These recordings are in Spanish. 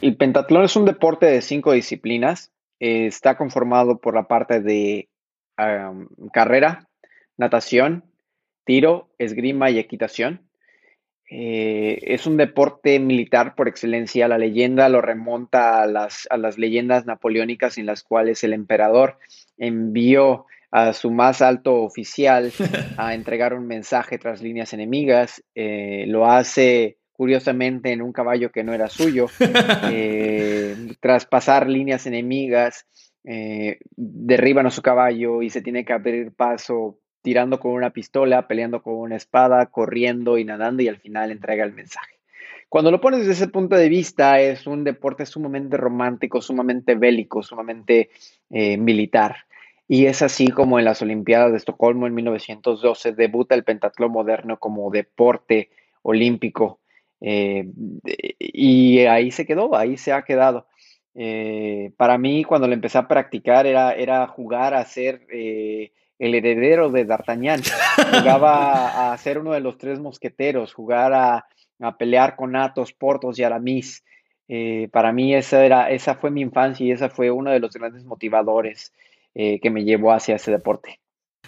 El pentatlón es un deporte de cinco disciplinas. Eh, está conformado por la parte de carrera, natación, tiro, esgrima y equitación. Eh, es un deporte militar por excelencia. La leyenda lo remonta a las, a las leyendas napoleónicas en las cuales el emperador envió a su más alto oficial a entregar un mensaje tras líneas enemigas. Eh, lo hace curiosamente en un caballo que no era suyo, eh, tras pasar líneas enemigas, eh, derriban a su caballo y se tiene que abrir paso tirando con una pistola, peleando con una espada, corriendo y nadando y al final entrega el mensaje. Cuando lo pones desde ese punto de vista, es un deporte sumamente romántico, sumamente bélico, sumamente eh, militar. Y es así como en las Olimpiadas de Estocolmo en 1912 debuta el pentatlón moderno como deporte olímpico eh, y ahí se quedó, ahí se ha quedado. Eh, para mí, cuando lo empecé a practicar, era, era jugar a ser eh, el heredero de D'Artagnan. Jugaba a ser uno de los tres mosqueteros, jugar a, pelear con Athos, Portos y Aramis. para mí, esa, era, esa fue mi infancia y esa fue uno de los grandes motivadores que me llevó hacia ese deporte.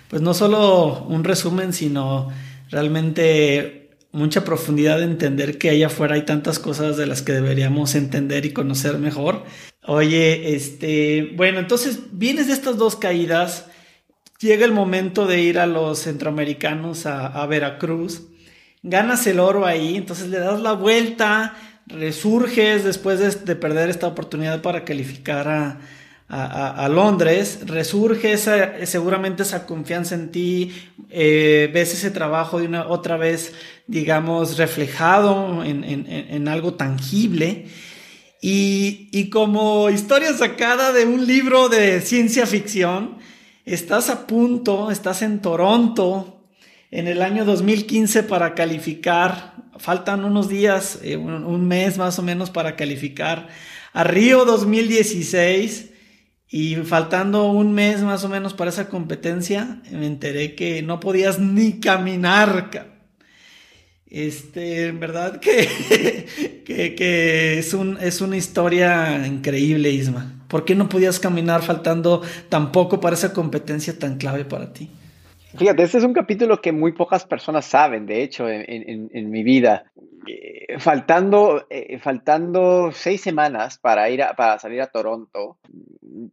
Pues no solo un resumen, sino realmente mucha profundidad de entender que allá afuera hay tantas cosas de las que deberíamos entender y conocer mejor. Oye, este, bueno, entonces vienes de estas dos caídas, llega el momento de ir a los centroamericanos a, Veracruz, ganas el oro ahí, entonces le das la vuelta, resurges después de perder esta oportunidad para calificar a, a, Londres, resurge esa, seguramente esa confianza en ti, eh, ves ese trabajo de una otra vez, digamos, reflejado en, algo tangible. Y, y, como historia sacada de un libro de ciencia ficción, estás a punto, estás en Toronto en el año 2015 para calificar, faltan unos días, eh, un mes más o menos para calificar a Río 2016 y faltando un mes más o menos para esa competencia, me enteré que no podías ni caminar. Este, en verdad que, que, es, un, es una historia increíble, Isma. ¿Por qué no podías caminar faltando tan poco para esa competencia tan clave para ti? Fíjate, este es un capítulo que muy pocas personas saben, de hecho, en, mi vida. Eh, faltando, eh, faltando seis semanas para, ir para salir a Toronto,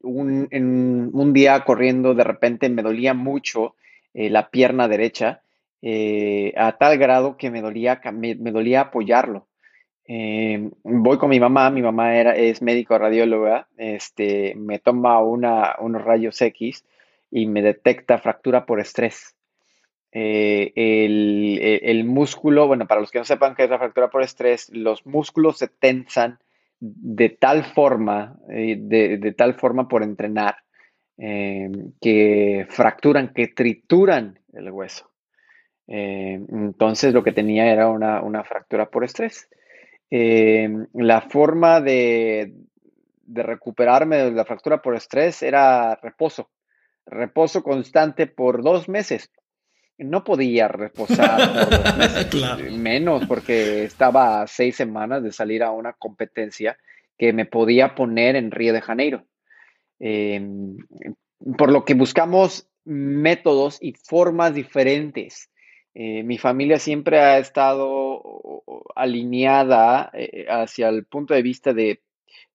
un, en un día corriendo, de repente me dolía mucho eh, la pierna derecha, a tal grado que me dolía, me, dolía apoyarlo. voy con mi mamá, mi mamá era, es médico radióloga, este, me toma una, unos rayos X y me detecta fractura por estrés. Eh, el, músculo, bueno, para los que no sepan qué es la fractura por estrés, los músculos se tensan de tal forma, eh, de, tal forma por entrenar, eh, que fracturan, que trituran el hueso. entonces lo que tenía era una, una fractura por estrés. la forma de, de recuperarme de la fractura por estrés era reposo reposo constante por dos meses. No podía reposar por dos meses, menos porque estaba a seis semanas de salir a una competencia que me podía poner en Río de Janeiro. Em, por lo que buscamos métodos y formas diferentes. Eh, mi familia siempre ha estado alineada eh, hacia el punto de vista de,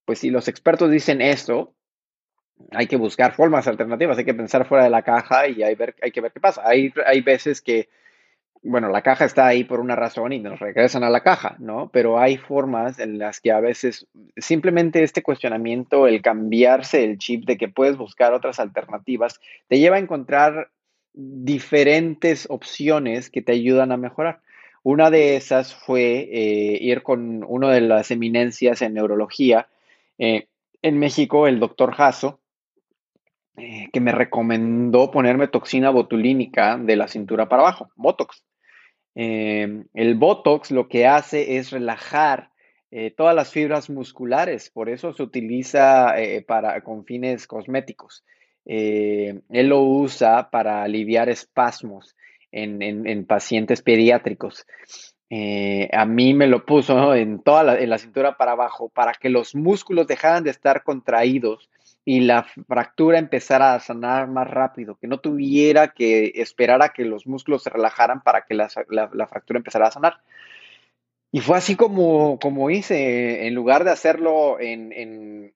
pues si los expertos dicen esto, hay que buscar formas alternativas, hay que pensar fuera de la caja y hay, que ver qué pasa. Hay, hay veces que, bueno, la caja está ahí por una razón y nos regresan a la caja, ¿no? Pero hay formas en las que a veces simplemente este cuestionamiento, el cambiarse el chip de que puedes buscar otras alternativas, te lleva a encontrar diferentes opciones que te ayudan a mejorar. Una de esas fue eh, ir con una de las eminencias en neurología. Eh, en México, el doctor Jasso, eh, que me recomendó ponerme toxina botulínica de la cintura para abajo, Botox. Eh, el Botox lo que hace es relajar eh, todas las fibras musculares, por eso se utiliza para, con fines cosméticos. él lo usa para aliviar espasmos en, pacientes pediátricos. a mí me lo puso en toda en la cintura para abajo para que los músculos dejaran de estar contraídos y la fractura empezara a sanar más rápido, que no tuviera que esperar a que los músculos se relajaran para que la, fractura empezara a sanar. Y fue así como, como hice, en lugar de hacerlo en,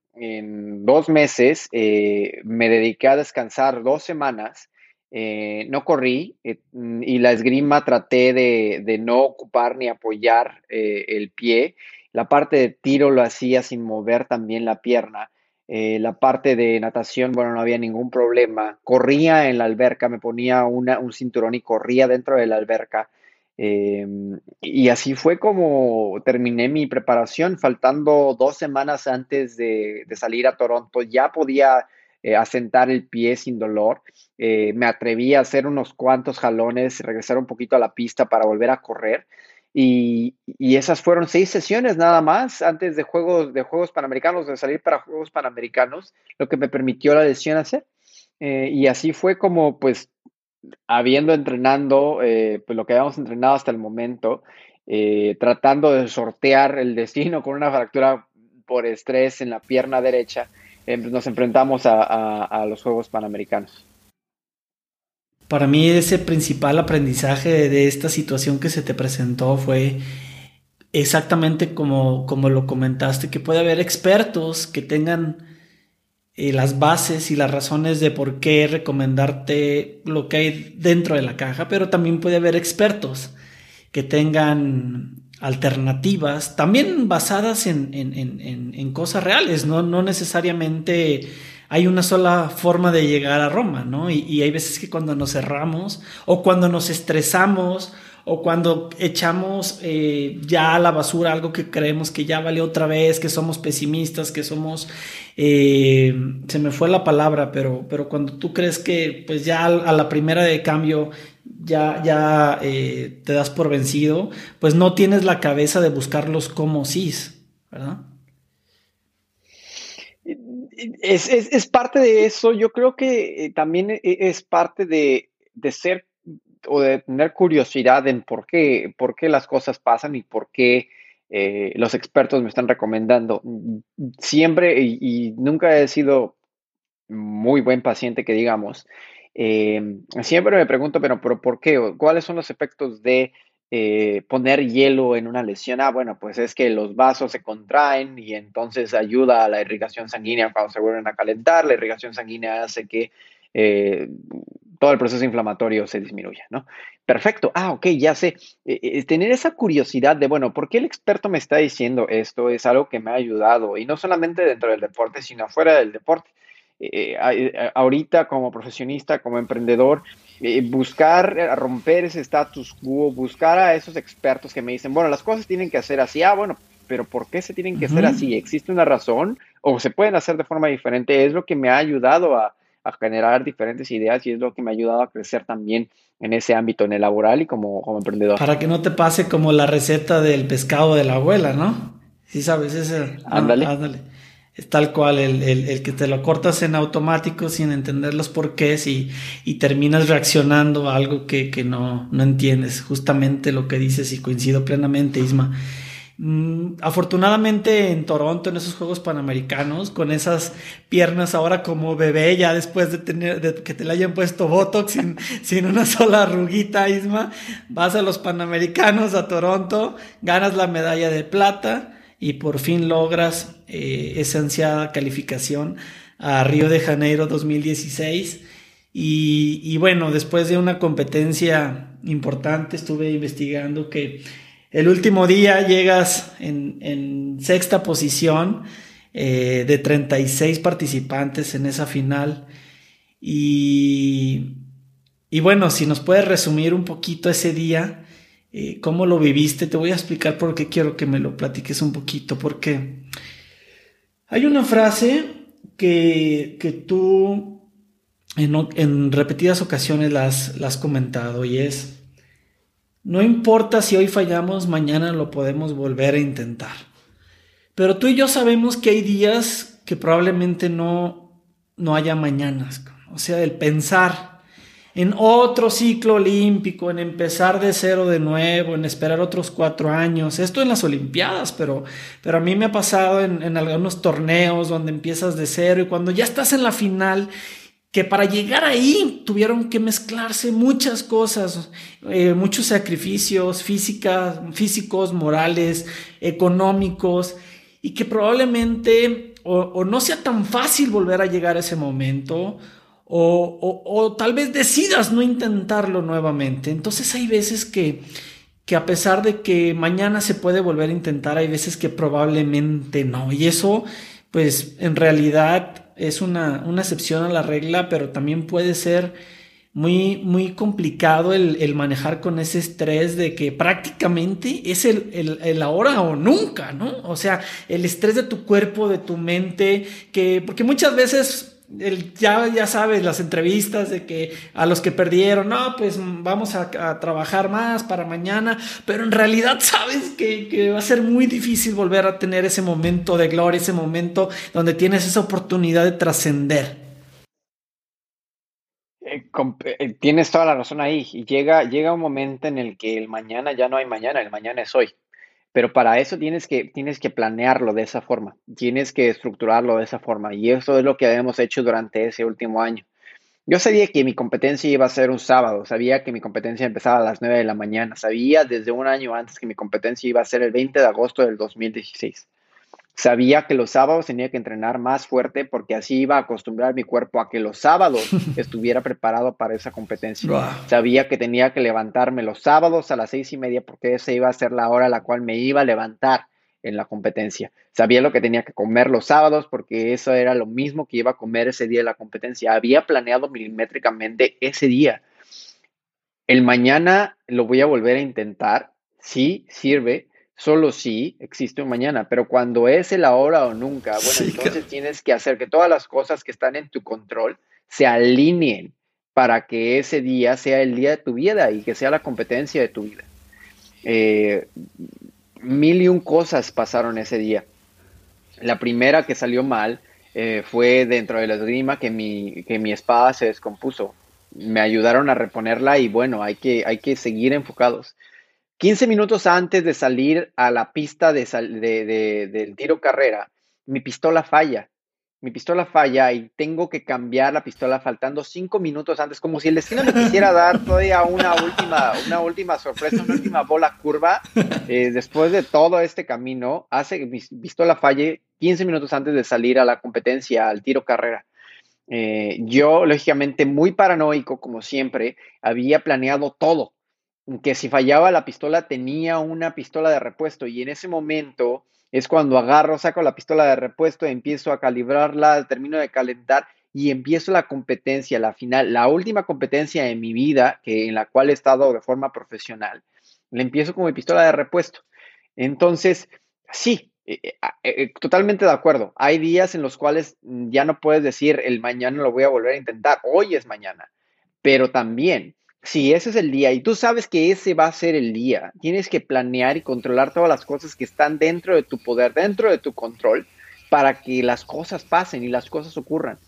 dos meses, eh, me dediqué a descansar dos semanas, eh, no corrí eh, y la esgrima traté de, no ocupar ni apoyar el pie. La parte de tiro lo hacía sin mover también la pierna eh, la parte de natación, bueno, no había ningún problema. Corría en la alberca, me ponía un cinturón y corría dentro de la alberca. Em, y así fue como terminé mi preparación, faltando dos semanas antes de, salir a Toronto. Ya podía eh, asentar el pie sin dolor. Eh, me atreví a hacer unos cuantos jalones, regresar un poquito a la pista para volver a correr. Y, esas fueron seis sesiones nada más antes de Juegos, de Juegos Panamericanos, de salir para Juegos Panamericanos, lo que me permitió la lesión hacer. Eh, y así fue como, pues, habiendo entrenando, eh, pues lo que habíamos entrenado hasta el momento, eh, tratando de sortear el destino con una fractura por estrés en la pierna derecha, pues, nos enfrentamos a los Juegos Panamericanos. Para mí ese principal aprendizaje de esta situación que se te presentó fue exactamente como, como lo comentaste, que puede haber expertos que tengan eh, las bases y las razones de por qué recomendarte lo que hay dentro de la caja, pero también puede haber expertos que tengan alternativas, también basadas en, en cosas reales, ¿no? no necesariamente hay una sola forma de llegar a Roma, ¿no? Y, hay veces que cuando nos cerramos o cuando nos estresamos o cuando echamos eh, ya a la basura algo que creemos que ya vale otra vez, que somos pesimistas, que somos, eh, se me fue la palabra, pero, pero cuando tú crees que pues ya a la primera de cambio ya, ya eh, te das por vencido, pues no tienes la cabeza de buscarlos como sí, ¿verdad? Es, parte de eso. Yo creo que eh, también e, es parte de, ser o de tener curiosidad en por qué, por qué las cosas pasan y por qué eh, los expertos me están recomendando. Siempre y, nunca he sido muy buen paciente, que digamos. Eh, siempre me pregunto, pero, pero ¿por qué? ¿Cuáles son los efectos de eh, poner hielo en una lesión, ah, bueno, pues es que los vasos se contraen y entonces ayuda a la irrigación sanguínea cuando se vuelven a calentar, la irrigación sanguínea hace que eh, todo el proceso inflamatorio se disminuya, ¿no? Perfecto, ah, ok, ya sé. Eh, tener esa curiosidad de, bueno, ¿por qué el experto me está diciendo esto? Es algo que me ha ayudado, y no solamente dentro del deporte, sino afuera del deporte. Ahorita como profesionista, como emprendedor, eh, buscar eh, romper ese status quo, buscar a esos expertos que me dicen, bueno, las cosas tienen que hacer así, ah, bueno, pero ¿por qué se tienen que hacer así? ¿Existe una razón o se pueden hacer de forma diferente? Es lo que me ha ayudado a, generar diferentes ideas y es lo que me ha ayudado a crecer también en ese ámbito, en el laboral y como, como emprendedor. Para que no te pase como la receta del pescado de la abuela, ¿no? Sí sabes, ese... Ándale. ándale es tal cual el, que te lo cortas en automático sin entender los porqués y, y terminas reaccionando a algo que, no, no, entiendes. Justamente lo que dices y coincido plenamente, Isma. Mm, afortunadamente en Toronto, en esos Juegos Panamericanos, con esas piernas ahora como bebé, ya después de, tener, de que te le hayan puesto Botox sin, sin una sola arruguita, Isma, vas a los Panamericanos a Toronto, ganas la medalla de plata y por fin logras eh, esa ansiada calificación a Río de Janeiro 2016. Y, bueno, después de una competencia importante, estuve investigando que el último día llegas en, sexta posición eh, de 36 participantes en esa final. Y, y bueno, si nos puedes resumir un poquito ese día, eh, cómo lo viviste. Te voy a explicar por qué quiero que me lo platiques un poquito, porque hay una frase que, que tú en, repetidas ocasiones la has, comentado y es, no importa si hoy fallamos, mañana lo podemos volver a intentar. Pero tú y yo sabemos que hay días que probablemente no, no haya mañanas. O sea, el pensar en otro ciclo olímpico, en empezar de cero de nuevo, en esperar otros cuatro años. Esto en las Olimpiadas, pero, pero a mí me ha pasado en, algunos torneos donde empiezas de cero y cuando ya estás en la final que para llegar ahí tuvieron que mezclarse muchas cosas, eh, muchos sacrificios físicas, físicos, morales, económicos, y que probablemente o, no sea tan fácil volver a llegar a ese momento, o, o, tal vez decidas no intentarlo nuevamente. Entonces hay veces que, que a pesar de que mañana se puede volver a intentar, hay veces que probablemente no. Y eso, pues en realidad es una, excepción a la regla, pero también puede ser muy, muy complicado el, manejar con ese estrés de que prácticamente es el, el, ahora o nunca, ¿no? O sea, el estrés de tu cuerpo, de tu mente, que, porque muchas veces el, ya, ya sabes, las entrevistas de que a los que perdieron, no, pues vamos a, trabajar más para mañana, pero en realidad sabes que, que, va a ser muy difícil volver a tener ese momento de gloria, ese momento donde tienes esa oportunidad de trascender. Eh, eh, tienes toda la razón ahí. Y llega, llega un momento en el que el mañana ya no hay mañana, el mañana es hoy. Pero para eso tienes que, tienes que planearlo de esa forma, tienes que estructurarlo de esa forma. Y eso es lo que hemos hecho durante ese último año. Yo sabía que mi competencia iba a ser un sábado, sabía que mi competencia empezaba a las 9 de la mañana, sabía desde un año antes que mi competencia iba a ser el 20 de agosto del 2016. Sabía que los sábados tenía que entrenar más fuerte porque así iba a acostumbrar mi cuerpo a que los sábados estuviera preparado para esa competencia. Sabía que tenía que levantarme los sábados a las seis y media porque esa iba a ser la hora a la cual me iba a levantar en la competencia. Sabía lo que tenía que comer los sábados porque eso era lo mismo que iba a comer ese día de la competencia. Había planeado milimétricamente ese día. El mañana lo voy a volver a intentar. Sí, sirve solo si existe un mañana, pero cuando es el ahora o nunca, bueno, entonces tienes que hacer que todas las cosas que están en tu control se alineen para que ese día sea el día de tu vida y que sea la competencia de tu vida. Eh, mil y un cosas pasaron ese día. La primera que salió mal eh, fue dentro de la esgrima que mi, que mi espada se descompuso. Me ayudaron a reponerla y bueno, hay que, hay que seguir enfocados. 15 minutos antes de salir a la pista de, del tiro carrera, mi pistola falla. Mi pistola falla y tengo que cambiar la pistola faltando 5 minutos antes, como si el destino me quisiera dar todavía una última, una última sorpresa, una última bola curva. Eh, después de todo este camino, hace que mi pistola falle 15 minutos antes de salir a la competencia, al tiro carrera. Eh, yo, lógicamente, muy paranoico, como siempre, había planeado todo que si fallaba la pistola tenía una pistola de repuesto y en ese momento es cuando agarro, saco la pistola de repuesto, empiezo a calibrarla, termino de calentar y empiezo la competencia, la final, la última competencia en mi vida que en la cual he estado de forma profesional. La empiezo con mi pistola de repuesto. Entonces, sí, eh, eh, eh, totalmente de acuerdo. Hay días en los cuales ya no puedes decir el mañana lo voy a volver a intentar, hoy es mañana, pero también si ese es el día y tú sabes que ese va a ser el día, tienes que planear y controlar todas las cosas que están dentro de tu poder, dentro de tu control, para que las cosas pasen y las cosas ocurran.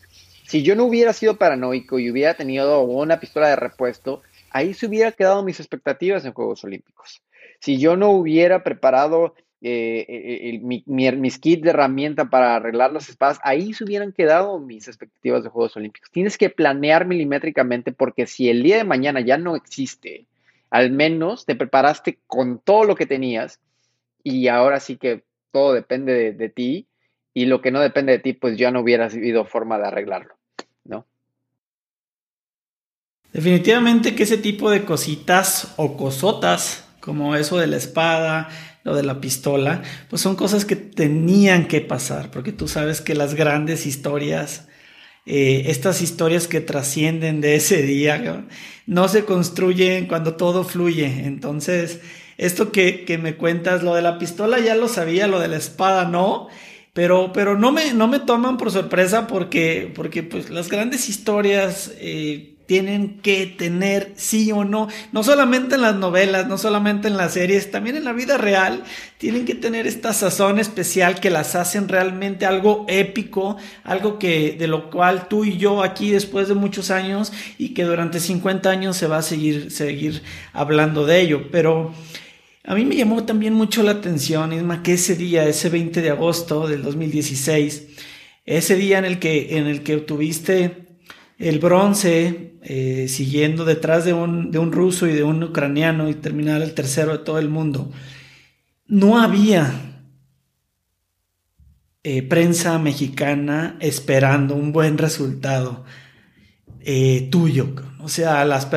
Si yo no hubiera sido paranoico y hubiera tenido una pistola de repuesto, ahí se hubiera quedado mis expectativas en Juegos Olímpicos. Si yo no hubiera preparado eh, eh, mi, mis kits de herramienta para arreglar las espadas, ahí se hubieran quedado mis expectativas de Juegos Olímpicos. Tienes que planear milimétricamente porque si el día de mañana ya no existe, al menos te preparaste con todo lo que tenías y ahora sí que todo depende de, ti y lo que no depende de ti, pues ya no hubiera habido forma de arreglarlo, ¿no? Definitivamente que ese tipo de cositas o cosotas, como eso de la espada, lo de la pistola, pues son cosas que tenían que pasar, porque tú sabes que las grandes historias, eh, estas historias que trascienden de ese día, no se construyen cuando todo fluye. Entonces, esto que, que, me cuentas, lo de la pistola ya lo sabía, lo de la espada no. Pero, pero no, me, no me toman por sorpresa porque, porque pues, las grandes historias eh, tienen que tener sí o no, no solamente en las novelas, no solamente en las series, también en la vida real, tienen que tener esta sazón especial que las hacen realmente algo épico, algo que de lo cual tú y yo aquí después de muchos años y que durante 50 años se va a seguir seguir hablando de ello, pero a mí me llamó también mucho la atención, Isma, que ese día, ese 20 de agosto del 2016, ese día en el que, en el que obtuviste el bronce, eh, siguiendo detrás de un, de un ruso y de un ucraniano y terminar el tercero de todo el mundo, no había eh, prensa mexicana esperando un buen resultado eh, tuyo. O sea, las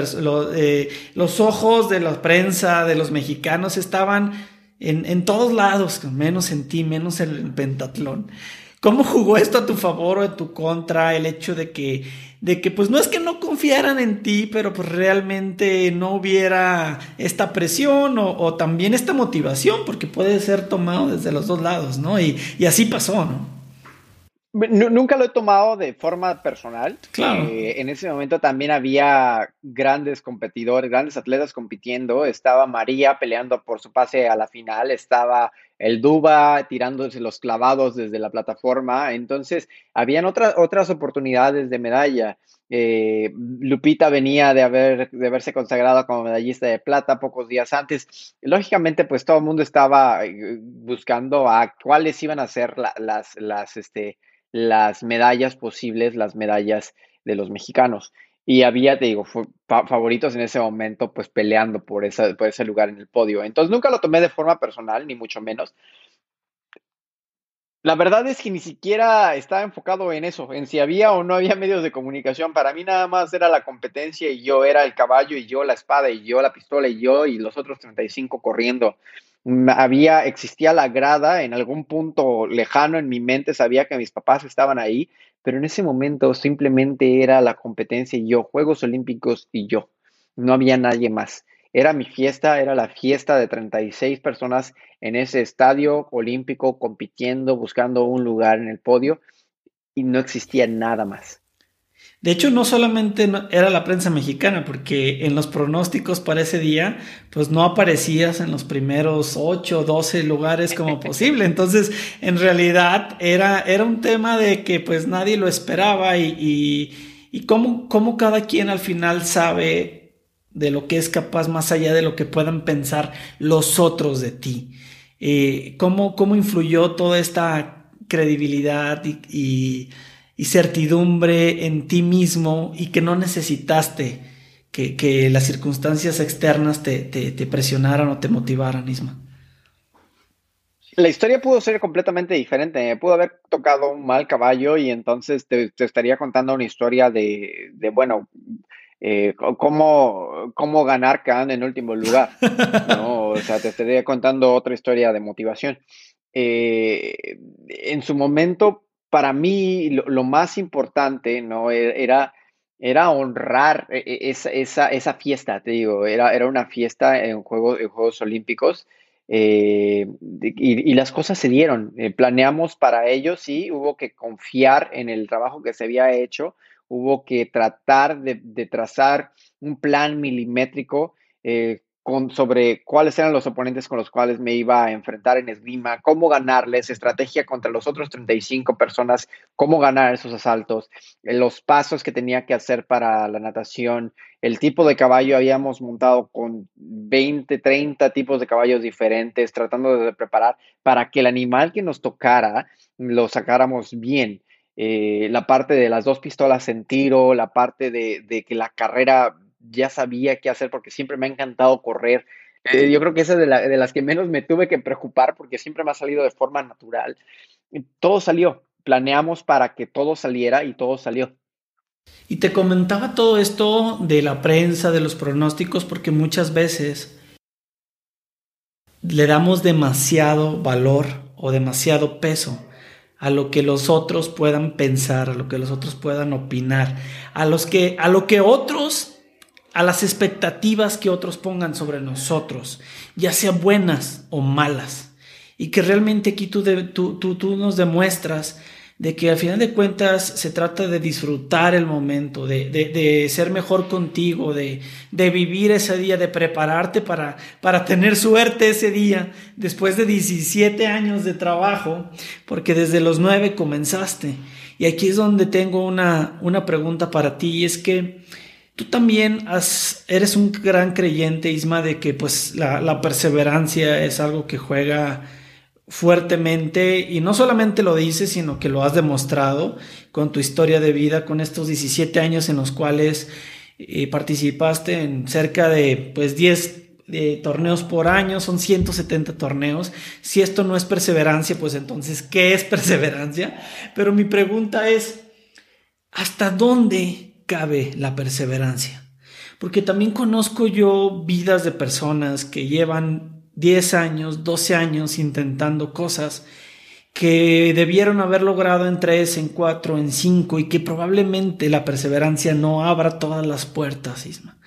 los ojos de la prensa, de los mexicanos estaban en, en todos lados, menos en ti, menos en el pentatlón. ¿Cómo jugó esto a tu favor o a tu contra? El hecho de que, de que pues no es que no confiaran en ti, pero pues realmente no hubiera esta presión o, también esta motivación, porque puede ser tomado desde los dos lados, ¿no? Y, y así pasó, ¿no? Nunca lo he tomado de forma personal. Claro. Eh, en ese momento también había grandes competidores, grandes atletas compitiendo. Estaba María peleando por su pase a la final. Estaba el Duba tirándose los clavados desde la plataforma. Entonces, habían otras, otras oportunidades de medalla. Eh, Lupita venía de, haber, de haberse consagrado como medallista de plata pocos días antes. Lógicamente, pues todo el mundo estaba eh, buscando a cuáles iban a ser las, las, este, las medallas posibles, las medallas de los mexicanos. Y había, te digo, favoritos en ese momento, pues peleando por, esa, por ese lugar en el podio. Entonces nunca lo tomé de forma personal, ni mucho menos. La verdad es que ni siquiera estaba enfocado en eso, en si había o no había medios de comunicación. Para mí nada más era la competencia y yo era el caballo y yo la espada y yo la pistola y yo y los otros 35 corriendo había, existía la grada en algún punto lejano en mi mente, sabía que mis papás estaban ahí, pero en ese momento simplemente era la competencia y yo, Juegos Olímpicos y yo, no había nadie más. Era mi fiesta, era la fiesta de 36 personas en ese estadio olímpico compitiendo, buscando un lugar en el podio y no existía nada más. De hecho, no solamente era la prensa mexicana, porque en los pronósticos para ese día, pues no aparecías en los primeros 8 o 12 lugares como posible. Entonces, en realidad era, era un tema de que pues nadie lo esperaba y, y, y cómo, cómo cada quien al final sabe de lo que es capaz más allá de lo que puedan pensar los otros de ti. Eh, cómo, ¿Cómo influyó toda esta credibilidad y y certidumbre en ti mismo y que no necesitaste que, las circunstancias externas te, presionaran o te motivaran, Isma. La historia pudo ser completamente diferente. Me pudo haber tocado un mal caballo y entonces te, estaría contando una historia de, bueno, eh, cómo, cómo ganar Khan en último lugar. ¿no? O sea, te estaría contando otra historia de motivación. Eh, en su momento para mí lo, más importante, ¿no? E, era, era honrar e, e, esa, esa, fiesta, te digo, era, era una fiesta en, juego, en Juegos Olímpicos eh, y, las cosas se dieron. Eh, planeamos para ello, sí, hubo que confiar en el trabajo que se había hecho, hubo que tratar de, trazar un plan milimétrico. Eh, sobre cuáles eran los oponentes con los cuales me iba a enfrentar en esgrima, cómo ganarles, estrategia contra los otros 35 personas, cómo ganar esos asaltos, eh, los pasos que tenía que hacer para la natación, el tipo de caballo habíamos montado con 20, 30 tipos de caballos diferentes, tratando de preparar para que el animal que nos tocara lo sacáramos bien. Eh, la parte de las dos pistolas en tiro, la parte de, de que la carrera ya sabía qué hacer porque siempre me ha encantado correr. Eh, yo creo que esa es de, de, las que menos me tuve que preocupar porque siempre me ha salido de forma natural. todo salió, planeamos para que todo saliera y todo salió. Y te comentaba todo esto de la prensa, de los pronósticos, porque muchas veces le damos demasiado valor o demasiado peso a lo que los otros puedan pensar, a lo que los otros puedan opinar, a los que a lo que otros a las expectativas que otros pongan sobre nosotros, ya sean buenas o malas. Y que realmente aquí tú, nos demuestras de que al final de cuentas se trata de disfrutar el momento, de, ser mejor contigo, de, vivir ese día, de prepararte para, para tener suerte ese día, después de 17 años de trabajo, porque desde los 9 comenzaste. Y aquí es donde tengo una, una pregunta para ti, y es que tú también eres un gran creyente, Isma, de que pues la, la perseverancia es algo que juega fuertemente y no solamente lo dices, sino que lo has demostrado con tu historia de vida, con estos 17 años en los cuales eh, participaste en cerca de pues 10 eh, torneos por año, son 170 torneos. Si esto no es perseverancia, pues entonces, ¿qué es perseverancia? Pero mi pregunta es, ¿hasta dónde cabe la perseverancia? Porque también conozco yo vidas de personas que llevan 10 años, 12 años intentando cosas que debieron haber logrado en 3, en 4, en 5 y que probablemente la perseverancia no abra todas las puertas, Isma.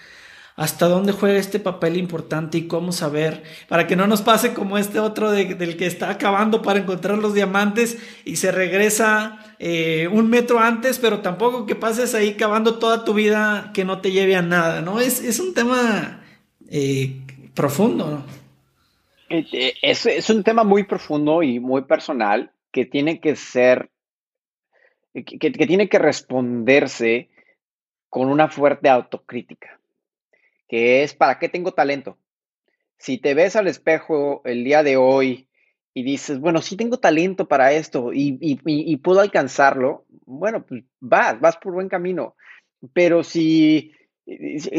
¿Hasta dónde juega este papel importante y cómo saber para que no nos pase como este otro del que está acabando para encontrar los diamantes y se regresa eh, un metro antes, pero tampoco que pases ahí cavando toda tu vida que no te lleve a nada, ¿no? Es, un tema eh, profundo, ¿no? Es, es, un tema muy profundo y muy personal que tiene que ser, que, tiene que responderse con una fuerte autocrítica, que es, ¿para qué tengo talento? Si te ves al espejo el día de hoy y dices, bueno, sí tengo talento para esto y, y, puedo alcanzarlo, bueno, pues vas, vas por buen camino. Pero si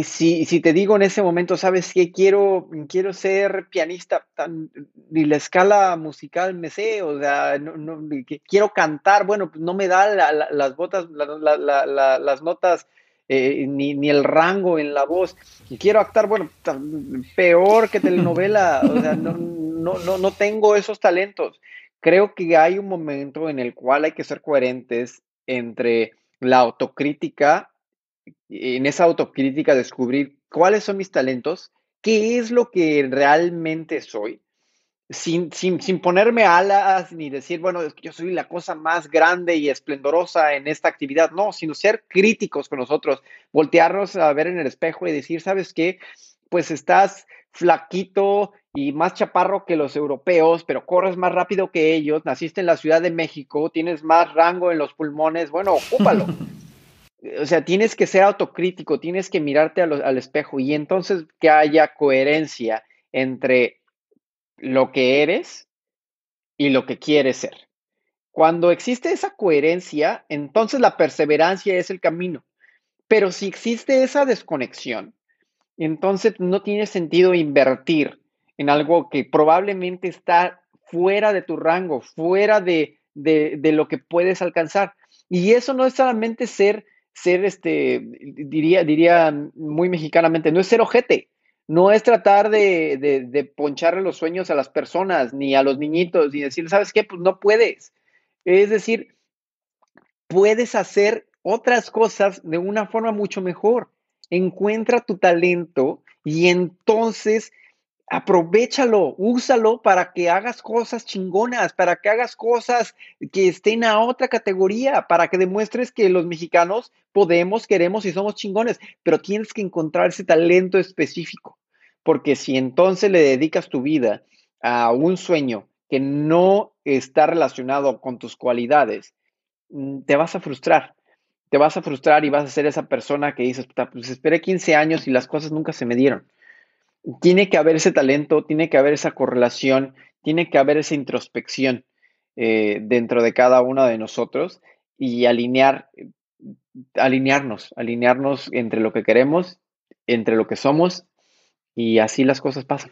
si, si te digo en ese momento, sabes que quiero, quiero ser pianista, tan, ni la escala musical me sé, o sea, no, quiero cantar, bueno, pues no me da las botas, las notas, eh, ni, ni, el rango en la voz, quiero actuar, bueno, peor que telenovela, o sea, no, no, no, no tengo esos talentos. Creo que hay un momento en el cual hay que ser coherentes entre la autocrítica en esa autocrítica descubrir cuáles son mis talentos, qué es lo que realmente soy, sin, sin, sin, ponerme alas ni decir, bueno, yo soy la cosa más grande y esplendorosa en esta actividad, no, sino ser críticos con nosotros, voltearnos a ver en el espejo y decir, ¿sabes qué? Pues estás flaquito y más chaparro que los europeos, pero corres más rápido que ellos, naciste en la Ciudad de México, tienes más rango en los pulmones, bueno, ocúpalo. o sea, tienes que ser autocrítico, tienes que mirarte al espejo y entonces que haya coherencia entre lo que eres y lo que quieres ser. Cuando existe esa coherencia, entonces la perseverancia es el camino. Pero si existe esa desconexión, entonces no tiene sentido invertir en algo que probablemente está fuera de tu rango, fuera de, de lo que puedes alcanzar. Y eso no es solamente ser ser, este, diría, diría muy mexicanamente, no es ser ojete, no es tratar de, de, poncharle los sueños a las personas, ni a los niñitos, y decir, ¿sabes qué? Pues no puedes. Es decir, puedes hacer otras cosas de una forma mucho mejor. Encuentra tu talento y entonces aprovechalo, úsalo para que hagas cosas chingonas, para que hagas cosas que estén a otra categoría, para que demuestres que los mexicanos podemos, queremos y somos chingones, pero tienes que encontrar ese talento específico, porque si entonces le dedicas tu vida a un sueño que no está relacionado con tus cualidades, mm, te vas a frustrar. Te vas a frustrar y vas a ser esa persona que dices, pues esperé 15 años y las cosas nunca se me dieron tiene que haber ese talento, tiene que haber esa correlación, tiene que haber esa introspección eh, dentro de cada uno de nosotros y alinear, alinearnos, alinearnos entre lo que queremos, entre lo que somos y así las cosas pasan.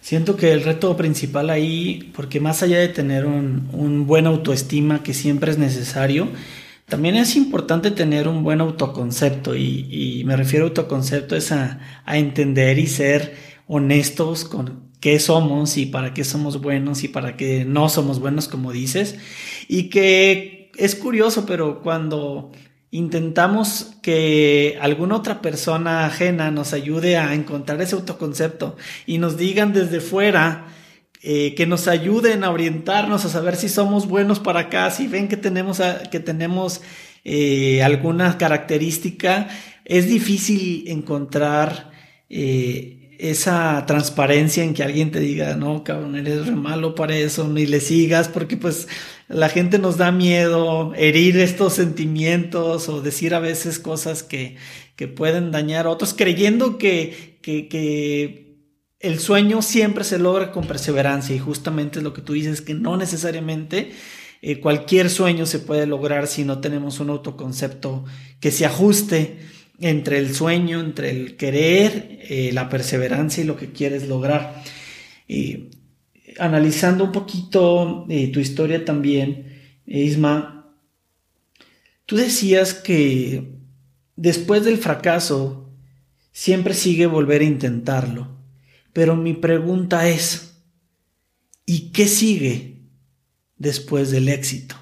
Siento que el reto principal ahí, porque más allá de tener un, un buen autoestima que siempre es necesario, también es importante tener un buen autoconcepto y, me refiero a autoconcepto es a, entender y ser honestos con qué somos y para qué somos buenos y para qué no somos buenos, como dices. Y que es curioso, pero cuando intentamos que alguna otra persona ajena nos ayude a encontrar ese autoconcepto y nos digan desde fuera eh, que nos ayuden a orientarnos, a saber si somos buenos para acá, si ven que tenemos, que tenemos eh, alguna característica, es difícil encontrar eh, esa transparencia en que alguien te diga, no, cabrón, eres re malo para eso, ni le sigas, porque pues la gente nos da miedo herir estos sentimientos o decir a veces cosas que, que pueden dañar a otros, creyendo que, que, que el sueño siempre se logra con perseverancia y justamente lo que tú dices, que no necesariamente eh, cualquier sueño se puede lograr si no tenemos un autoconcepto que se ajuste entre el sueño, entre el querer, eh, la perseverancia y lo que quieres lograr. Analizando un poquito eh, tu historia también, Isma, tú decías que después del fracaso siempre sigue volver a intentarlo. Pero mi pregunta es, ¿y qué sigue después del éxito?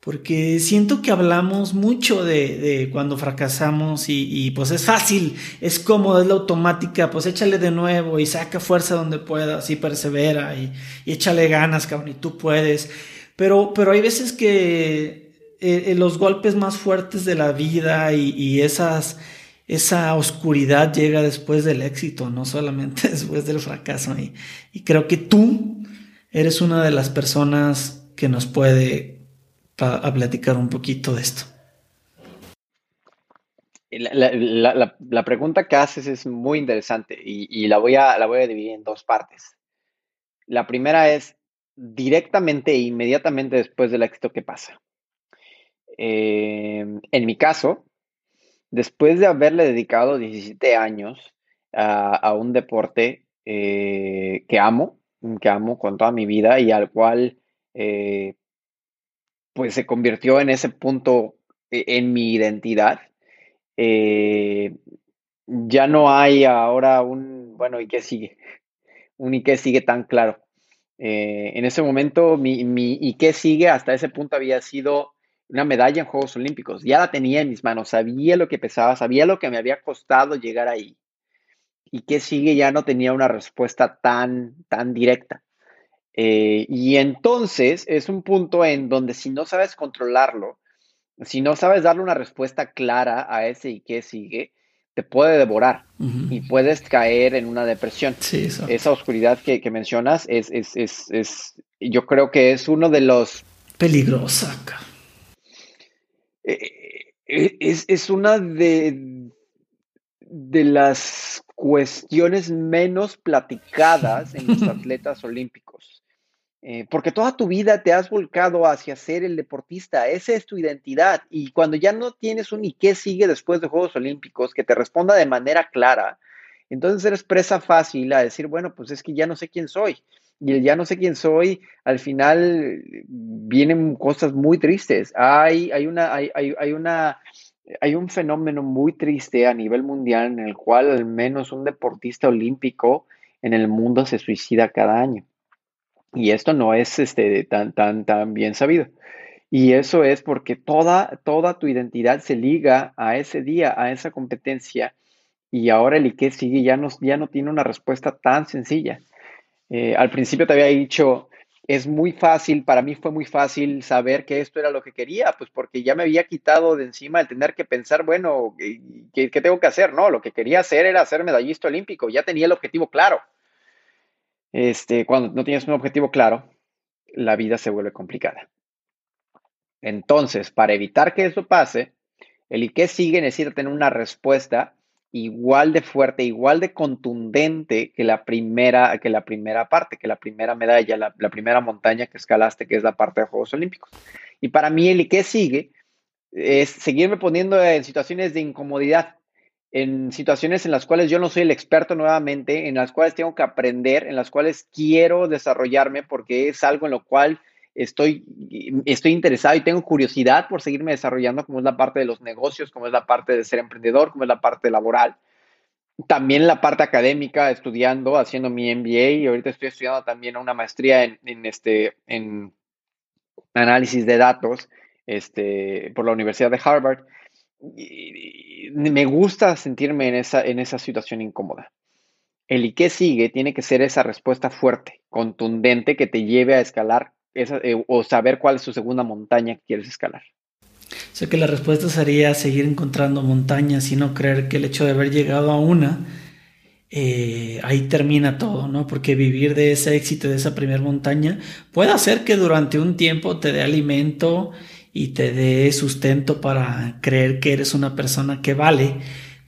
Porque siento que hablamos mucho de, cuando fracasamos y, pues es fácil, es cómodo, es la automática, pues échale de nuevo y saca fuerza donde puedas y persevera y, échale ganas, cabrón, y tú puedes. Pero, pero hay veces que eh, eh, los golpes más fuertes de la vida y esas esa oscuridad llega después del éxito, no solamente después del fracaso. Y, creo que tú eres una de las personas que nos puede platicar un poquito de esto. La, pregunta que haces es muy interesante y, la, voy a, la voy a dividir en dos partes. La primera es directamente e inmediatamente después del éxito, ¿qué pasa? Eh, en mi caso, después de haberle dedicado 17 años a, un deporte eh, que amo, que amo con toda mi vida y al cual eh, pues se convirtió en ese punto e, en mi identidad, eh, ya no hay ahora un, bueno, ¿y qué sigue? Un ¿y qué sigue tan claro? en ese momento mi, mi ¿y qué sigue? Hasta ese punto había sido una medalla en Juegos Olímpicos. Ya la tenía en mis manos, sabía lo que pesaba, sabía lo que me había costado llegar ahí. Y qué sigue ya no tenía una respuesta tan, tan directa. Eh, y entonces es un punto en donde si no sabes controlarlo, si no sabes darle una respuesta clara a ese y qué sigue, te puede devorar y puedes caer en una depresión. Esa oscuridad que, mencionas es, es, es, es, yo creo que es uno de los... Peligrosa. Eh, eh, es, una de, de las cuestiones menos platicadas en los atletas olímpicos. Eh, porque toda tu vida te has volcado hacia ser el deportista, esa es tu identidad. Y cuando ya no tienes un y qué sigue después de Juegos Olímpicos que te responda de manera clara, entonces eres presa fácil a decir, bueno, pues es que ya no sé quién soy y el ya no sé quién soy, al final vienen cosas muy tristes. Hay, hay, una, hay, hay, una, hay un fenómeno muy triste a nivel mundial en el cual al menos un deportista olímpico en el mundo se suicida cada año. Y esto no es este, tan, tan, tan bien sabido. Y eso es porque toda, toda tu identidad se liga a ese día, a esa competencia. Y ahora el Ike sigue ya no, ya no tiene una respuesta tan sencilla. Eh, al principio te había dicho, es muy fácil, para mí fue muy fácil saber que esto era lo que quería, pues porque ya me había quitado de encima el tener que pensar, bueno, ¿qué, tengo que hacer? No, lo que quería hacer era ser medallista olímpico, ya tenía el objetivo claro. Este, cuando no tienes un objetivo claro, la vida se vuelve complicada. Entonces, para evitar que eso pase, el y qué sigue necesita tener una respuesta igual de fuerte, igual de contundente que la primera, que la primera parte, que la primera medalla, la, primera montaña que escalaste, que es la parte de Juegos Olímpicos. Y para mí el y qué sigue es seguirme poniendo en situaciones de incomodidad, en situaciones en las cuales yo no soy el experto nuevamente, en las cuales tengo que aprender, en las cuales quiero desarrollarme porque es algo en lo cual estoy, estoy interesado y tengo curiosidad por seguirme desarrollando, como es la parte de los negocios, como es la parte de ser emprendedor, como es la parte laboral. También la parte académica, estudiando, haciendo mi MBA y ahorita estoy estudiando también una maestría en, este, en análisis de datos este, por la Universidad de Harvard. Me gusta sentirme en esa, en esa situación incómoda. el y qué sigue tiene que ser esa respuesta fuerte, contundente, que te lleve a escalar eh, o saber cuál es tu segunda montaña que quieres escalar. O que la respuesta sería seguir encontrando montañas y no creer que el hecho de haber llegado a una, eh, ahí termina todo, ¿no? Porque vivir de ese éxito, de esa primera montaña, puede hacer que durante un tiempo te dé alimento y te dé sustento para creer que eres una persona que vale,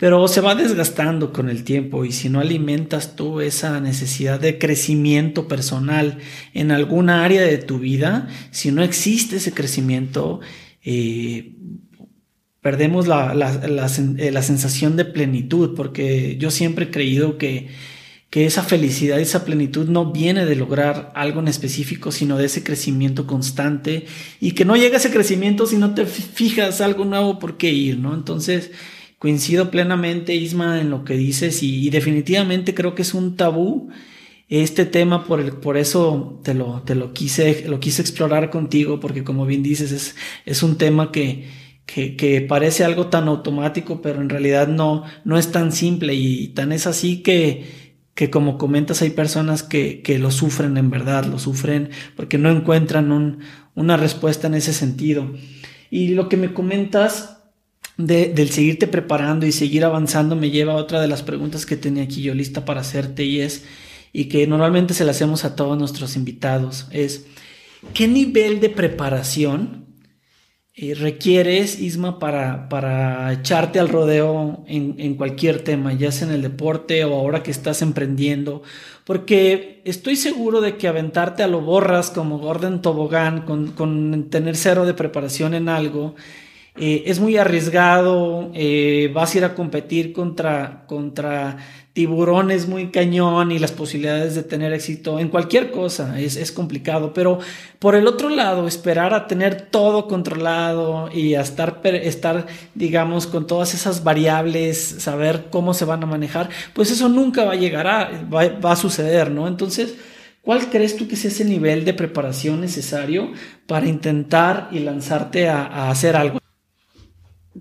pero se va desgastando con el tiempo y si no alimentas tú esa necesidad de crecimiento personal en alguna área de tu vida, si no existe ese crecimiento, eh, perdemos la, eh, la, sensación de plenitud, porque yo siempre he creído que, que esa felicidad, esa plenitud no viene de lograr algo en específico, sino de ese crecimiento constante y que no llega ese crecimiento si no te fijas algo nuevo por qué ir, ¿no? Entonces, coincido plenamente, Isma, en lo que dices y, definitivamente creo que es un tabú este tema, por, el, por eso te lo, te lo, quise, lo quise explorar contigo, porque como bien dices, es, es un tema que, que, que, parece algo tan automático, pero en realidad no, no es tan simple y tan es así que, que como comentas, hay personas que, que lo sufren en verdad, lo sufren porque no encuentran un, una respuesta en ese sentido. Y lo que me comentas del seguirte preparando y seguir avanzando me lleva a otra de las preguntas que tenía aquí yo lista para hacerte y es, y que normalmente se la hacemos a todos nuestros invitados, es, ¿qué nivel de preparación eh, requieres, Isma, para, para echarte al rodeo en, en, cualquier tema, ya sea en el deporte o ahora que estás emprendiendo? Porque estoy seguro de que aventarte a lo borras como Gordon Tobogán con, con tener cero de preparación en algo, eh, es muy arriesgado, eh, vas a ir a competir contra, contra tiburones muy cañón y las posibilidades de tener éxito en cualquier cosa es, es, complicado, pero por el otro lado, esperar a tener todo controlado y a estar, estar, digamos, con todas esas variables, saber cómo se van a manejar, pues eso nunca va a llegar a, va, a suceder, ¿no? Entonces, ¿Cuál crees tú que es ese nivel de preparación necesario para intentar y lanzarte a hacer algo?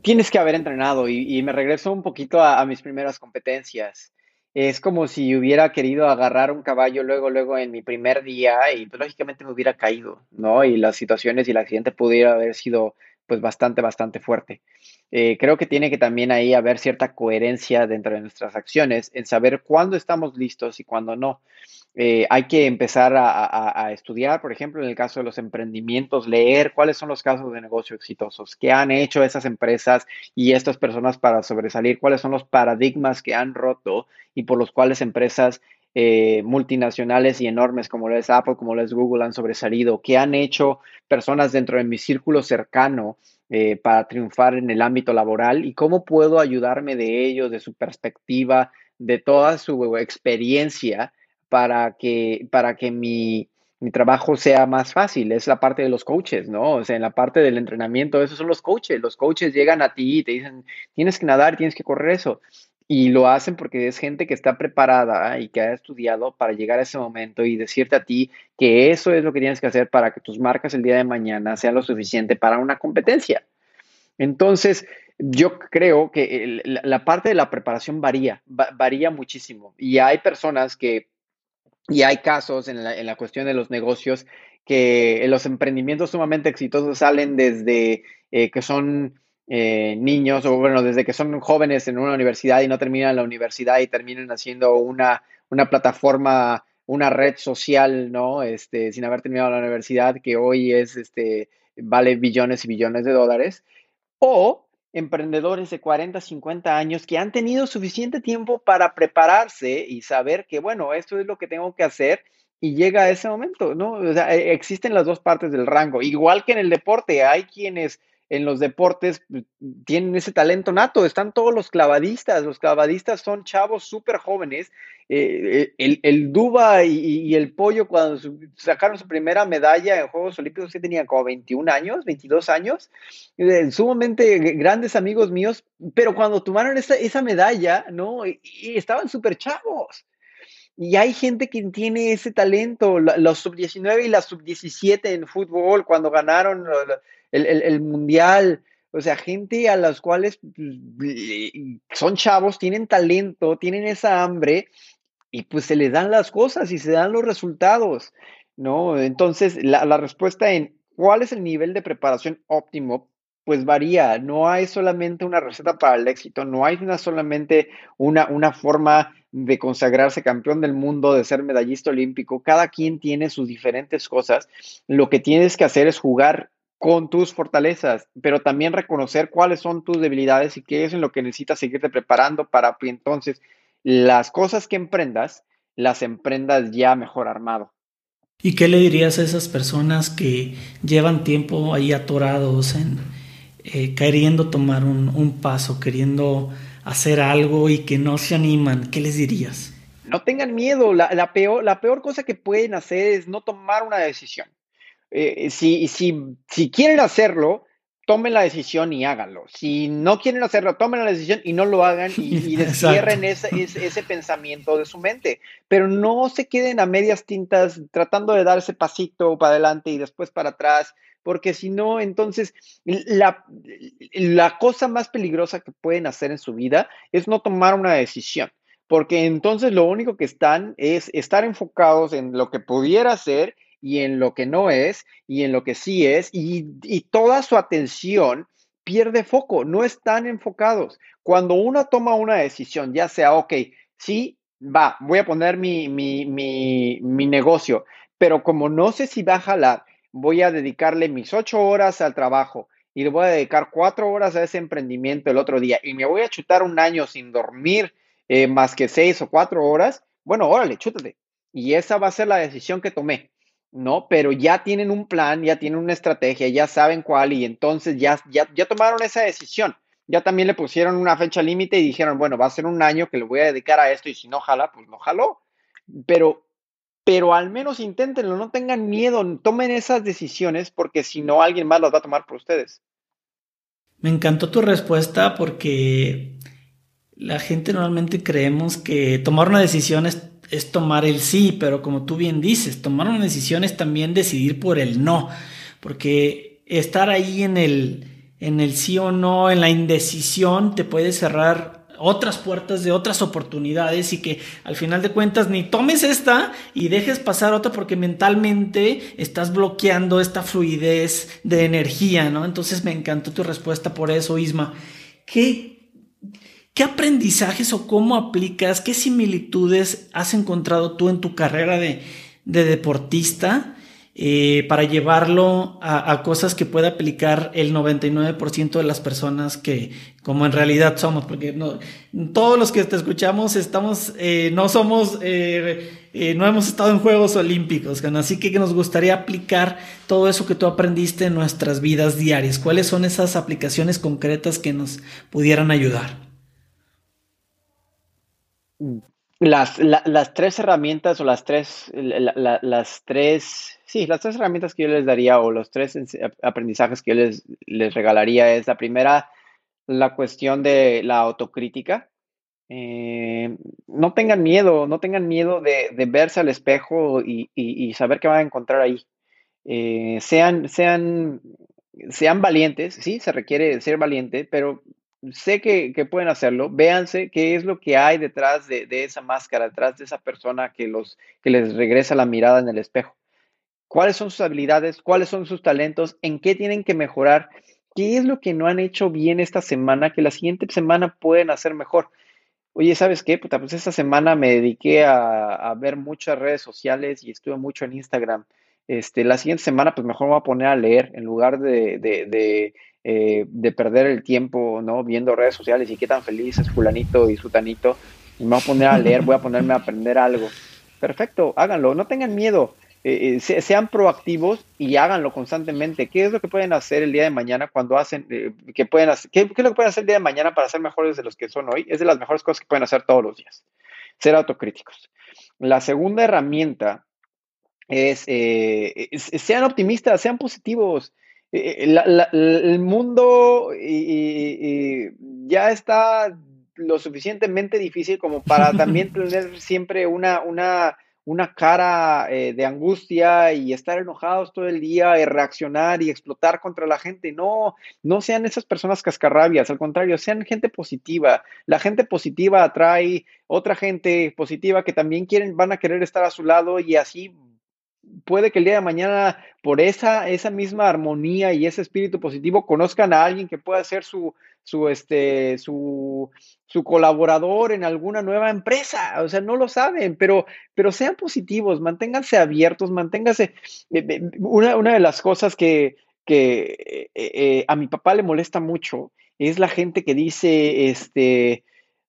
Tienes que haber entrenado y, me regreso un poquito a, mis primeras competencias. Es como si hubiera querido agarrar un caballo luego, luego en mi primer día y pues, lógicamente me hubiera caído, ¿no? Y las situaciones y el accidente pudiera haber sido pues bastante, bastante fuerte. Eh, creo que tiene que también ahí haber cierta coherencia dentro de nuestras acciones en saber cuándo estamos listos y cuándo no. Eh, hay que empezar a, estudiar, por ejemplo, en el caso de los emprendimientos, leer cuáles son los casos de negocio exitosos, qué han hecho esas empresas y estas personas para sobresalir, cuáles son los paradigmas que han roto y por los cuales empresas eh, multinacionales y enormes como lo es Apple, como lo es Google han sobresalido, qué han hecho personas dentro de mi círculo cercano eh, para triunfar en el ámbito laboral y cómo puedo ayudarme de ellos, de su perspectiva, de toda su experiencia para que, para que mi, trabajo sea más fácil. Es la parte de los coaches, ¿no? O sea, en la parte del entrenamiento, esos son los coaches. Los coaches llegan a ti y te dicen, tienes que nadar, tienes que correr eso. Y lo hacen porque es gente que está preparada y que ha estudiado para llegar a ese momento y decirte a ti que eso es lo que tienes que hacer para que tus marcas el día de mañana sean lo suficiente para una competencia. Entonces, yo creo que la parte de la preparación varía, varía muchísimo. Y hay personas que y hay casos en la, en la cuestión de los negocios que los emprendimientos sumamente exitosos salen desde eh, que son eh, niños o bueno, desde que son jóvenes en una universidad y no terminan la universidad y terminan haciendo una, una plataforma, una red social, ¿no? Este, sin haber terminado la universidad que hoy es, este, vale billones y billones de dólares. O emprendedores de 40, 50 años que han tenido suficiente tiempo para prepararse y saber que, bueno, esto es lo que tengo que hacer y llega a ese momento, ¿no? O sea, e, existen las dos partes del rango. Igual que en el deporte, hay quienes en los deportes pues, tienen ese talento nato. Están todos los clavadistas. Los clavadistas son chavos súper jóvenes. Eh, eh, el, el, Duba y, el Pollo, cuando sacaron su primera medalla en Juegos Olímpicos, que tenían como 21 años, 22 años, eh, sumamente grandes amigos míos, pero cuando tomaron esa, esa medalla, ¿no? Y, estaban súper chavos. Y hay gente que tiene ese talento, los sub-19 y las sub-17 en fútbol, cuando ganaron el, mundial, o sea, gente a las cuales pues, son chavos, tienen talento, tienen esa hambre y pues se le dan las cosas y se dan los resultados, ¿no? Entonces, la, la respuesta en cuál es el nivel de preparación óptimo pues varía, no hay solamente una receta para el éxito, no hay una solamente una, una forma de consagrarse campeón del mundo, de ser medallista olímpico, cada quien tiene sus diferentes cosas, lo que tienes que hacer es jugar con tus fortalezas, pero también reconocer cuáles son tus debilidades y qué es en lo que necesitas seguirte preparando para que entonces las cosas que emprendas, las emprendas ya mejor armado. ¿Y qué le dirías a esas personas que llevan tiempo ahí atorados en, eh, queriendo tomar un, paso, queriendo hacer algo y que no se animan, ¿qué les dirías? No tengan miedo, la, peor, la peor cosa que pueden hacer es no tomar una decisión. Eh, si, si, si quieren hacerlo, tomen la decisión y háganlo. Si no quieren hacerlo, tomen la decisión y no lo hagan y, y destierren ese, ese, pensamiento de su mente. Pero no se queden a medias tintas tratando de dar ese pasito para adelante y después para atrás porque si no, entonces la, la cosa más peligrosa que pueden hacer en su vida es no tomar una decisión, porque entonces lo único que están es estar enfocados en lo que pudiera ser y en lo que no es y en lo que sí es y, toda su atención pierde foco, no están enfocados. Cuando uno toma una decisión, ya sea, ok, sí, va, voy a poner mi, mi, mi, mi negocio, pero como no sé si va a jalar, voy a dedicarle mis ocho horas al trabajo y le voy a dedicar cuatro horas a ese emprendimiento el otro día y me voy a chutar un año sin dormir eh, más que seis o cuatro horas, bueno, órale, chútate. Y esa va a ser la decisión que tomé, ¿no? Pero ya tienen un plan, ya tienen una estrategia, ya saben cuál y entonces ya, ya, ya tomaron esa decisión. Ya también le pusieron una fecha límite y dijeron, bueno, va a ser un año que le voy a dedicar a esto y si no jala, pues no jaló. Pero pero al menos inténtenlo, no tengan miedo, tomen esas decisiones porque si no alguien más las va a tomar por ustedes. Me encantó tu respuesta porque la gente normalmente creemos que tomar una decisión es, es, tomar el sí, pero como tú bien dices, tomar una decisión es también decidir por el no, porque estar ahí en el, en el sí o no, en la indecisión, te puede cerrar otras puertas de otras oportunidades y que al final de cuentas ni tomes esta y dejes pasar otra porque mentalmente estás bloqueando esta fluidez de energía, ¿no? Entonces me encantó tu respuesta por eso, Isma. ¿Qué, qué aprendizajes o cómo aplicas, qué similitudes has encontrado tú en tu carrera de, de deportista? Eh, para llevarlo a, cosas que pueda aplicar el 99% de las personas que, como en realidad somos, porque no, todos los que te escuchamos estamos, eh, no somos, eh, no hemos estado en Juegos Olímpicos, así que nos gustaría aplicar todo eso que tú aprendiste en nuestras vidas diarias. ¿Cuáles son esas aplicaciones concretas que nos pudieran ayudar? Las, las tres herramientas o las tres, las tres Sí, las tres herramientas que yo les daría o los tres aprendizajes que yo les, les regalaría es la primera, la cuestión de la autocrítica. Eh, no tengan miedo, no tengan miedo de, verse al espejo y, saber qué van a encontrar ahí. Eh, sean, sean, sean valientes, sí, se requiere ser valiente, pero sé que, pueden hacerlo. Véanse qué es lo que hay detrás de, de, esa máscara, detrás de esa persona que, los, que les regresa la mirada en el espejo cuáles son sus habilidades, cuáles son sus talentos, en qué tienen que mejorar, qué es lo que no han hecho bien esta semana, que la siguiente semana pueden hacer mejor. Oye, ¿sabes qué? pues esta semana me dediqué a, ver muchas redes sociales y estuve mucho en Instagram. Este, la siguiente semana, pues mejor me voy a poner a leer en lugar de, de, eh, de, perder el tiempo, ¿no? Viendo redes sociales y qué tan feliz es fulanito y sutanito. Y me voy a poner a leer, voy a ponerme a aprender algo. Perfecto, háganlo, no tengan miedo. Eh, eh, sean proactivos y háganlo constantemente. ¿Qué es lo que pueden hacer el día de mañana cuando hacen, que pueden hacer, qué, es lo que pueden hacer el día de mañana para ser mejores de los que son hoy? Es de las mejores cosas que pueden hacer todos los días. Ser autocríticos. La segunda herramienta es, sean optimistas, sean positivos. El mundo ya está lo suficientemente difícil como para también tener siempre una, una una cara eh, de angustia y estar enojados todo el día y reaccionar y explotar contra la gente. No, no sean esas personas cascarrabias, al contrario, sean gente positiva. La gente positiva atrae otra gente positiva que también quieren, van a querer estar a su lado y así puede que el día de mañana, por esa, esa misma armonía y ese espíritu positivo, conozcan a alguien que pueda ser su, su, este, su, su colaborador en alguna nueva empresa. O sea, no lo saben, pero, pero sean positivos, manténganse abiertos, manténganse. Una, una de las cosas que, que eh, eh, a mi papá le molesta mucho es la gente que dice, este,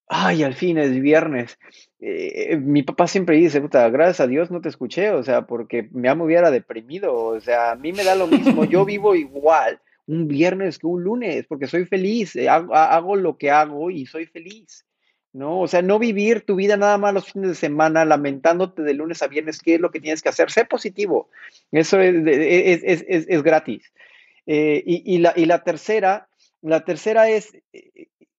ay, al fin es viernes. Eh, mi papá siempre dice, puta, gracias a Dios no te escuché, o sea, porque me hubiera deprimido, o sea, a mí me da lo mismo, yo vivo igual un viernes que un lunes, porque soy feliz, eh, hago, lo que hago y soy feliz, ¿no? O sea, no vivir tu vida nada más los fines de semana lamentándote de lunes a viernes, qué es lo que tienes que hacer, sé positivo, eso es, es, gratis. Eh, y, la, y la tercera, la tercera es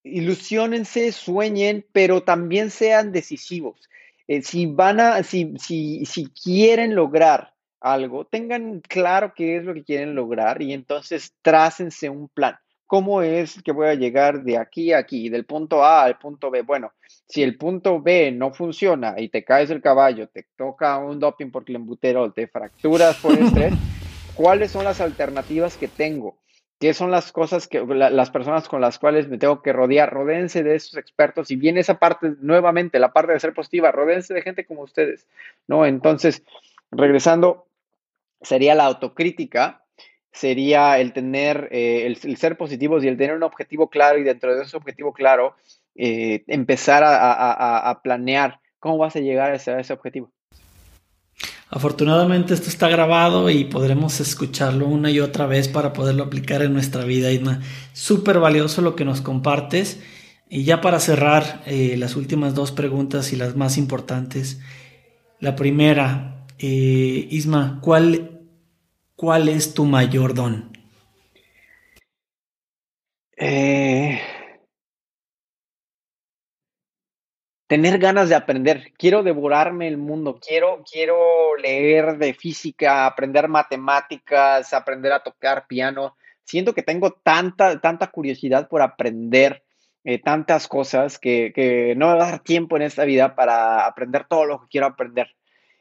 ilusionense, sueñen, pero también sean decisivos. Eh, si van a, si, si, si quieren lograr algo, tengan claro qué es lo que quieren lograr y entonces trácense un plan. ¿Cómo es que voy a llegar de aquí a aquí, del punto A al punto B? Bueno, si el punto B no funciona y te caes del caballo, te toca un doping por clenbuterol, te fracturas por estrés, ¿cuáles son las alternativas que tengo? Qué son las cosas que las personas con las cuales me tengo que rodear, rodéense de esos expertos y viene esa parte nuevamente, la parte de ser positiva, rodéense de gente como ustedes, ¿no? Entonces, regresando, sería la autocrítica, sería el tener, eh, el, ser positivos y el tener un objetivo claro y dentro de ese objetivo claro, eh, empezar a, planear cómo vas a llegar a ese objetivo. Afortunadamente esto está grabado y podremos escucharlo una y otra vez para poderlo aplicar en nuestra vida, Isma. Súper valioso lo que nos compartes. Y ya para cerrar, eh, las últimas dos preguntas y las más importantes. La primera, eh, Isma, ¿cuál, ¿cuál es tu mayor don? Eh, tener ganas de aprender. Quiero devorarme el mundo. Quiero, quiero leer de física, aprender matemáticas, aprender a tocar piano. Siento que tengo tanta, tanta curiosidad por aprender eh, tantas cosas que, no me va a dar tiempo en esta vida para aprender todo lo que quiero aprender.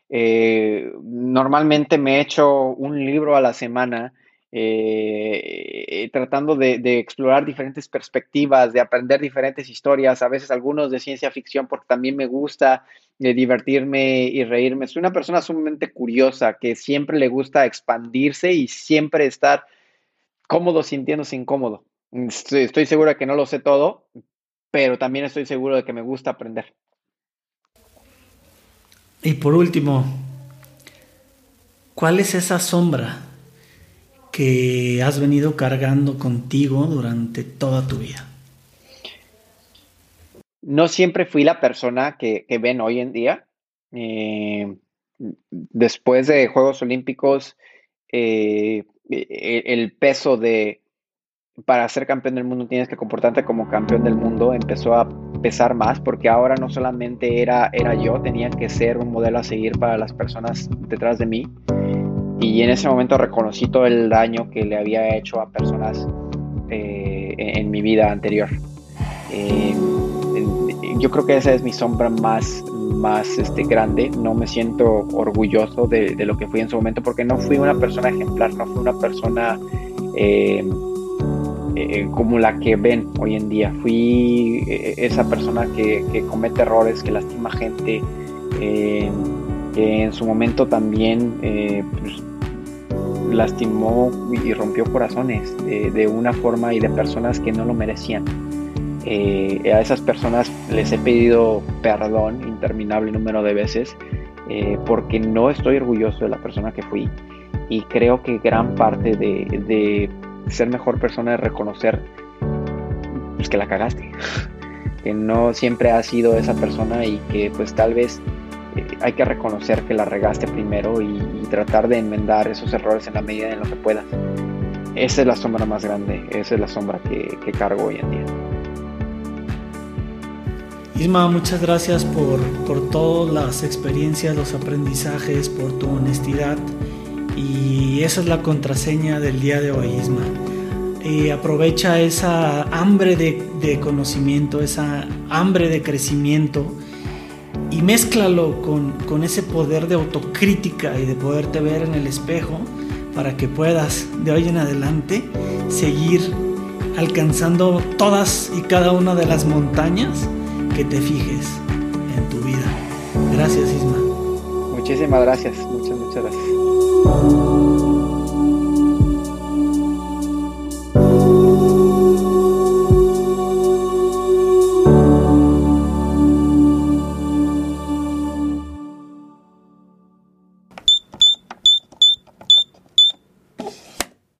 Eh, normalmente me echo un libro a la semana eh, tratando de, explorar diferentes perspectivas, de aprender diferentes historias, a veces algunos de ciencia ficción, porque también me gusta eh, divertirme y reírme. Soy una persona sumamente curiosa que siempre le gusta expandirse y siempre estar cómodo sintiéndose incómodo. Estoy, estoy seguro de que no lo sé todo, pero también estoy seguro de que me gusta aprender. Y por último, ¿cuál es esa sombra que has venido cargando contigo durante toda tu vida? No siempre fui la persona que, ven hoy en día. Eh, después de Juegos Olímpicos, eh, e, el peso de para ser campeón del mundo tienes que comportarte como campeón del mundo empezó a pesar más porque ahora no solamente era, era yo, tenía que ser un modelo a seguir para las personas detrás de mí y en ese momento reconocí todo el daño que le había hecho a personas eh, en, mi vida anterior. Eh, yo creo que esa es mi sombra más, más este, grande. No me siento orgulloso de, lo que fui en su momento porque no fui una persona ejemplar, no fui una persona eh, como la que ven hoy en día. Fui esa persona que, comete errores, que lastima gente, que en su momento también pues, lastimó y rompió corazones de, una forma y de personas que no lo merecían. Eh, a esas personas les he pedido perdón interminable número de veces eh, porque no estoy orgulloso de la persona que fui y creo que gran parte de, ser mejor persona es reconocer pues, que la cagaste, que no siempre has sido esa persona y que pues tal vez hay que reconocer que la regaste primero y, tratar de enmendar esos errores en la medida en lo que puedas. Esa es la sombra más grande, esa es la sombra que, cargo hoy en día. Isma, muchas gracias por, por todas las experiencias, los aprendizajes, por tu honestidad. Y esa es la contraseña del día de hoy, Isma. Eh, aprovecha esa hambre de, conocimiento, esa hambre de crecimiento y mézclalo con, con ese poder de autocrítica y de poderte ver en el espejo para que puedas de hoy en adelante seguir alcanzando todas y cada una de las montañas que te fijes en tu vida. Gracias Isma. Muchísimas gracias, muchas, muchas gracias.